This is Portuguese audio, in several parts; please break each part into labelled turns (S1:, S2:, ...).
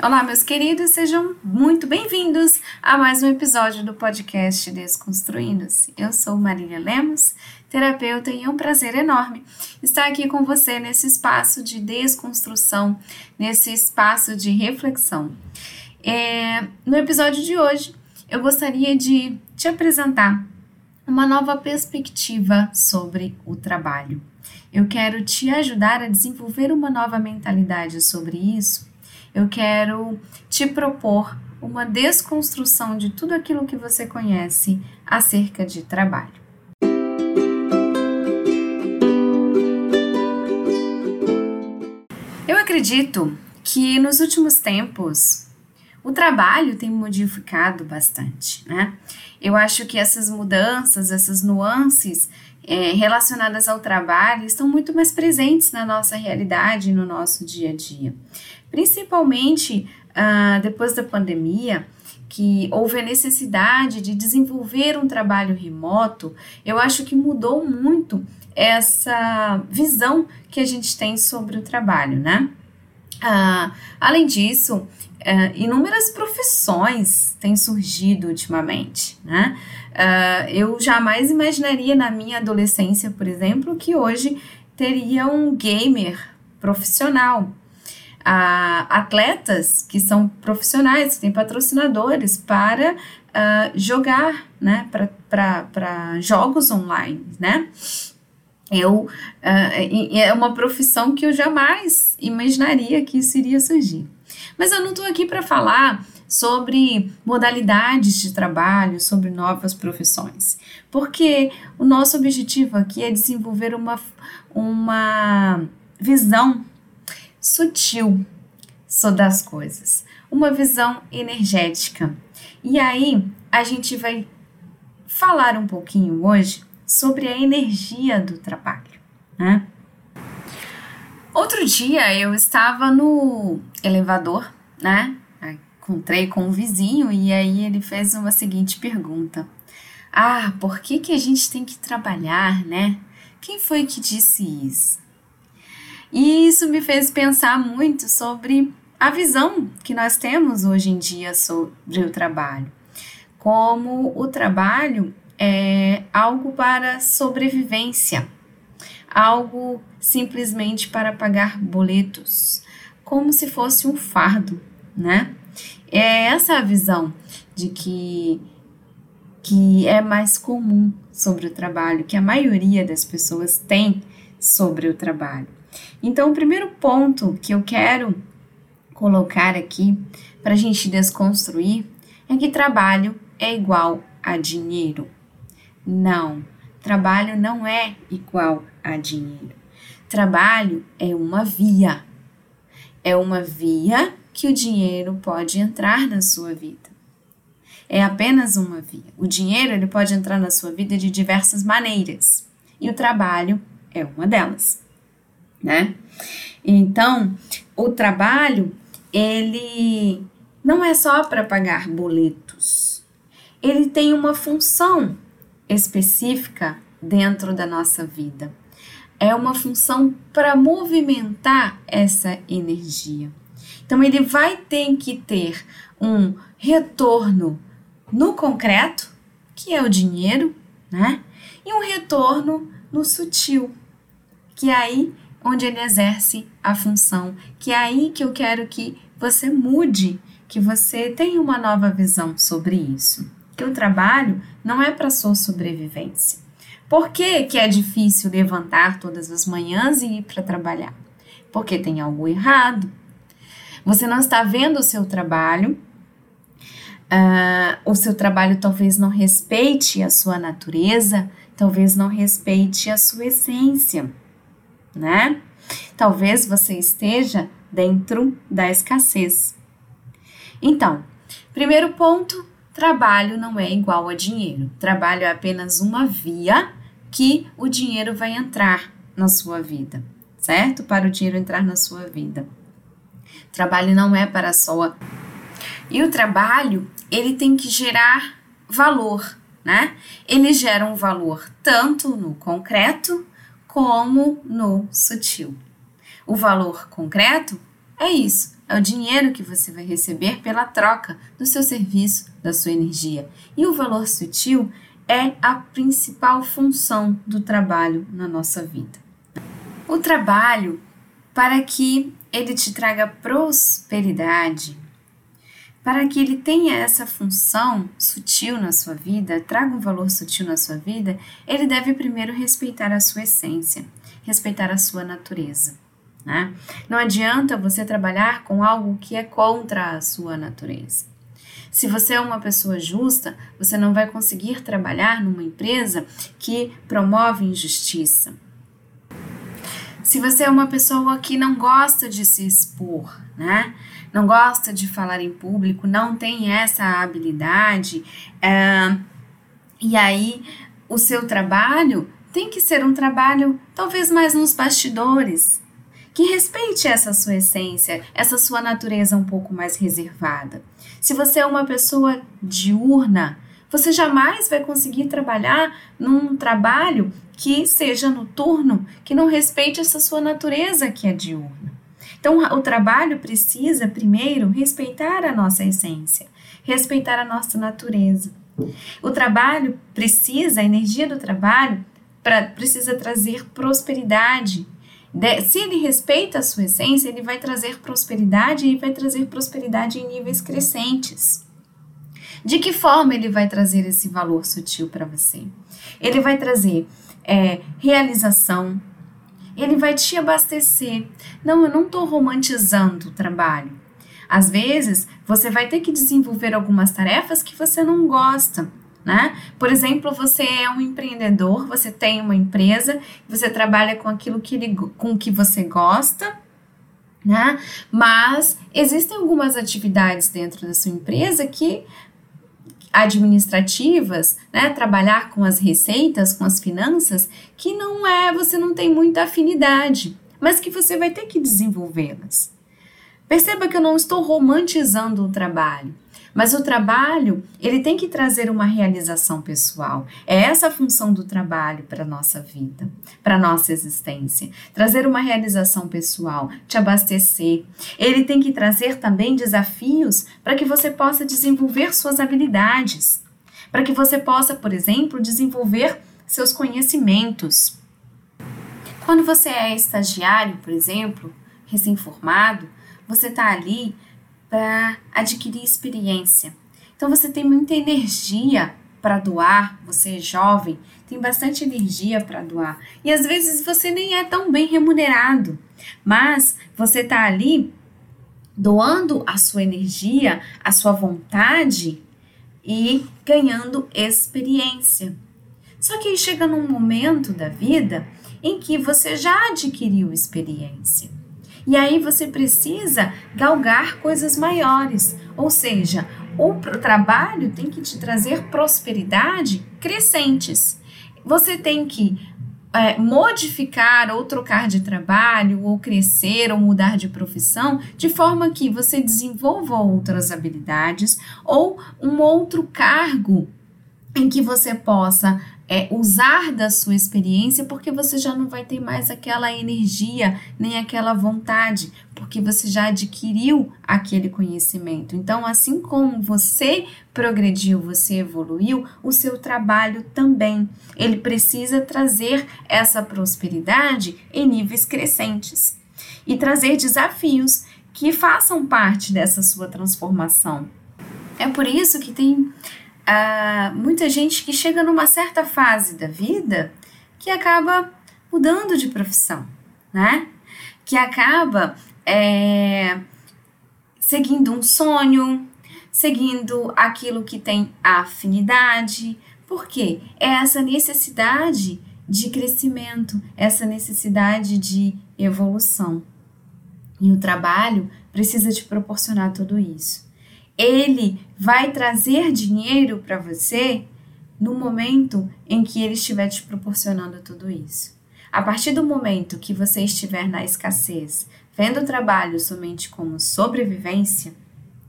S1: Olá, meus queridos, sejam muito bem-vindos a mais um episódio do podcast Desconstruindo-se. Eu sou Marília Lemos, terapeuta, e é um prazer enorme estar aqui com você nesse espaço de desconstrução, nesse espaço de reflexão. É, no episódio de hoje, eu gostaria de te apresentar uma nova perspectiva sobre o trabalho. Eu quero te ajudar a desenvolver uma nova mentalidade sobre isso eu quero te propor uma desconstrução de tudo aquilo que você conhece acerca de trabalho. Eu acredito que nos últimos tempos o trabalho tem modificado bastante, né? Eu acho que essas mudanças, essas nuances é, relacionadas ao trabalho estão muito mais presentes na nossa realidade, no nosso dia a dia principalmente uh, depois da pandemia, que houve a necessidade de desenvolver um trabalho remoto, eu acho que mudou muito essa visão que a gente tem sobre o trabalho, né? Uh, além disso, uh, inúmeras profissões têm surgido ultimamente, né? Uh, eu jamais imaginaria na minha adolescência, por exemplo, que hoje teria um gamer profissional, a atletas que são profissionais, que têm patrocinadores para uh, jogar, né, para jogos online, né? Eu, uh, é uma profissão que eu jamais imaginaria que isso iria surgir. Mas eu não estou aqui para falar sobre modalidades de trabalho, sobre novas profissões, porque o nosso objetivo aqui é desenvolver uma, uma visão sutil das coisas, uma visão energética. E aí a gente vai falar um pouquinho hoje sobre a energia do trabalho, né? Outro dia eu estava no elevador, né? Encontrei com um vizinho e aí ele fez uma seguinte pergunta: Ah, por que que a gente tem que trabalhar, né? Quem foi que disse isso? E isso me fez pensar muito sobre a visão que nós temos hoje em dia sobre o trabalho. Como o trabalho é algo para sobrevivência, algo simplesmente para pagar boletos, como se fosse um fardo, né? É essa a visão de que que é mais comum sobre o trabalho, que a maioria das pessoas tem sobre o trabalho. Então, o primeiro ponto que eu quero colocar aqui para a gente desconstruir é que trabalho é igual a dinheiro. Não, trabalho não é igual a dinheiro. Trabalho é uma via. É uma via que o dinheiro pode entrar na sua vida. É apenas uma via. O dinheiro ele pode entrar na sua vida de diversas maneiras e o trabalho é uma delas né? Então, o trabalho, ele não é só para pagar boletos. Ele tem uma função específica dentro da nossa vida. É uma função para movimentar essa energia. Então, ele vai ter que ter um retorno no concreto, que é o dinheiro, né? E um retorno no sutil, que aí onde ele exerce a função, que é aí que eu quero que você mude, que você tenha uma nova visão sobre isso. Que o trabalho não é para sua sobrevivência. Por que, que é difícil levantar todas as manhãs e ir para trabalhar? Porque tem algo errado. Você não está vendo o seu trabalho, uh, o seu trabalho talvez não respeite a sua natureza, talvez não respeite a sua essência né? Talvez você esteja dentro da escassez. Então, primeiro ponto: trabalho não é igual a dinheiro. Trabalho é apenas uma via que o dinheiro vai entrar na sua vida, certo? Para o dinheiro entrar na sua vida. Trabalho não é para só. E o trabalho, ele tem que gerar valor, né? Ele gera um valor tanto no concreto como no sutil. O valor concreto é isso, é o dinheiro que você vai receber pela troca do seu serviço, da sua energia. E o valor sutil é a principal função do trabalho na nossa vida. O trabalho, para que ele te traga prosperidade, para que ele tenha essa função sutil na sua vida, traga um valor sutil na sua vida, ele deve primeiro respeitar a sua essência, respeitar a sua natureza. Né? Não adianta você trabalhar com algo que é contra a sua natureza. Se você é uma pessoa justa, você não vai conseguir trabalhar numa empresa que promove injustiça. Se você é uma pessoa que não gosta de se expor, né? Não gosta de falar em público, não tem essa habilidade, é, e aí o seu trabalho tem que ser um trabalho talvez mais nos bastidores, que respeite essa sua essência, essa sua natureza um pouco mais reservada. Se você é uma pessoa diurna, você jamais vai conseguir trabalhar num trabalho que seja noturno, que não respeite essa sua natureza que é diurna. Então, o trabalho precisa, primeiro, respeitar a nossa essência, respeitar a nossa natureza. O trabalho precisa, a energia do trabalho pra, precisa trazer prosperidade, de, se ele respeita a sua essência, ele vai trazer prosperidade e vai trazer prosperidade em níveis crescentes. De que forma ele vai trazer esse valor sutil para você? Ele vai trazer é, realização, ele vai te abastecer. Não, eu não estou romantizando o trabalho. Às vezes, você vai ter que desenvolver algumas tarefas que você não gosta né? Por exemplo, você é um empreendedor, você tem uma empresa, você trabalha com aquilo que, ele, com que você gosta, né? Mas existem algumas atividades dentro da sua empresa que administrativas, né, trabalhar com as receitas, com as finanças, que não é, você não tem muita afinidade, mas que você vai ter que desenvolvê-las. Perceba que eu não estou romantizando o trabalho. Mas o trabalho, ele tem que trazer uma realização pessoal. É essa a função do trabalho para nossa vida, para nossa existência. Trazer uma realização pessoal, te abastecer. Ele tem que trazer também desafios para que você possa desenvolver suas habilidades. Para que você possa, por exemplo, desenvolver seus conhecimentos. Quando você é estagiário, por exemplo, recém-formado, você está ali para adquirir experiência. Então você tem muita energia para doar, você é jovem, tem bastante energia para doar. E às vezes você nem é tão bem remunerado, mas você está ali doando a sua energia, a sua vontade e ganhando experiência. Só que aí chega num momento da vida em que você já adquiriu experiência. E aí você precisa galgar coisas maiores, ou seja, o trabalho tem que te trazer prosperidade crescentes. Você tem que é, modificar ou trocar de trabalho, ou crescer, ou mudar de profissão, de forma que você desenvolva outras habilidades ou um outro cargo em que você possa é, usar da sua experiência, porque você já não vai ter mais aquela energia, nem aquela vontade, porque você já adquiriu aquele conhecimento. Então, assim como você progrediu, você evoluiu, o seu trabalho também. Ele precisa trazer essa prosperidade em níveis crescentes e trazer desafios que façam parte dessa sua transformação. É por isso que tem muita gente que chega numa certa fase da vida que acaba mudando de profissão, né? Que acaba é, seguindo um sonho, seguindo aquilo que tem afinidade. Por quê? É essa necessidade de crescimento, essa necessidade de evolução. E o trabalho precisa te proporcionar tudo isso ele vai trazer dinheiro para você no momento em que ele estiver te proporcionando tudo isso. A partir do momento que você estiver na escassez, vendo o trabalho somente como sobrevivência,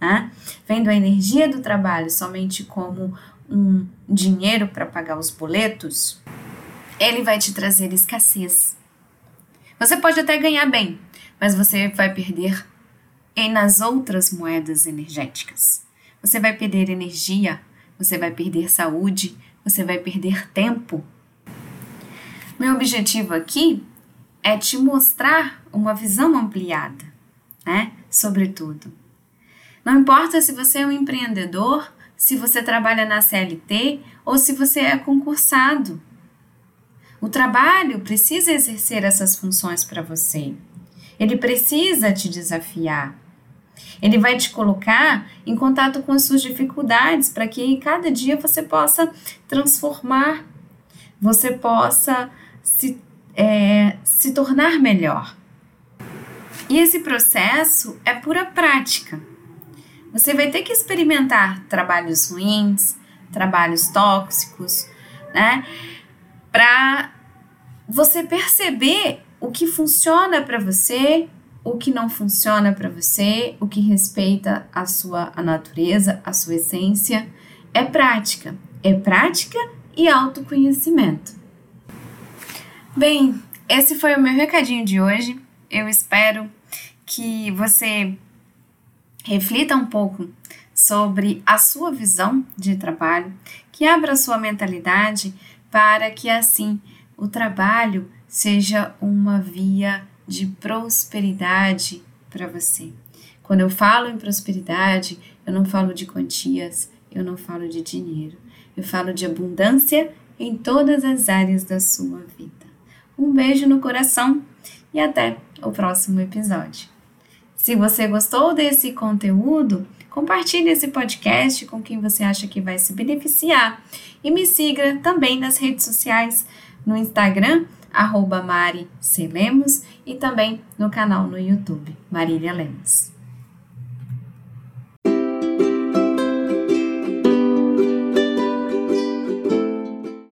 S1: né? vendo a energia do trabalho somente como um dinheiro para pagar os boletos, ele vai te trazer escassez. Você pode até ganhar bem, mas você vai perder e nas outras moedas energéticas. Você vai perder energia, você vai perder saúde, você vai perder tempo. Meu objetivo aqui é te mostrar uma visão ampliada, né? Sobretudo. Não importa se você é um empreendedor, se você trabalha na CLT ou se você é concursado. O trabalho precisa exercer essas funções para você. Ele precisa te desafiar. Ele vai te colocar em contato com as suas dificuldades para que cada dia você possa transformar, você possa se, é, se tornar melhor. E esse processo é pura prática. Você vai ter que experimentar trabalhos ruins, trabalhos tóxicos, né? Para você perceber o que funciona para você, o que não funciona para você, o que respeita a sua a natureza, a sua essência. É prática. É prática e autoconhecimento. Bem, esse foi o meu recadinho de hoje. Eu espero que você reflita um pouco sobre a sua visão de trabalho, que abra sua mentalidade para que assim o trabalho seja uma via de prosperidade para você. Quando eu falo em prosperidade, eu não falo de quantias, eu não falo de dinheiro, eu falo de abundância em todas as áreas da sua vida. Um beijo no coração e até o próximo episódio. Se você gostou desse conteúdo, compartilhe esse podcast com quem você acha que vai se beneficiar e me siga também nas redes sociais, no Instagram, arroba Mari C. Lemos, e também no canal no YouTube, Marília Lemos.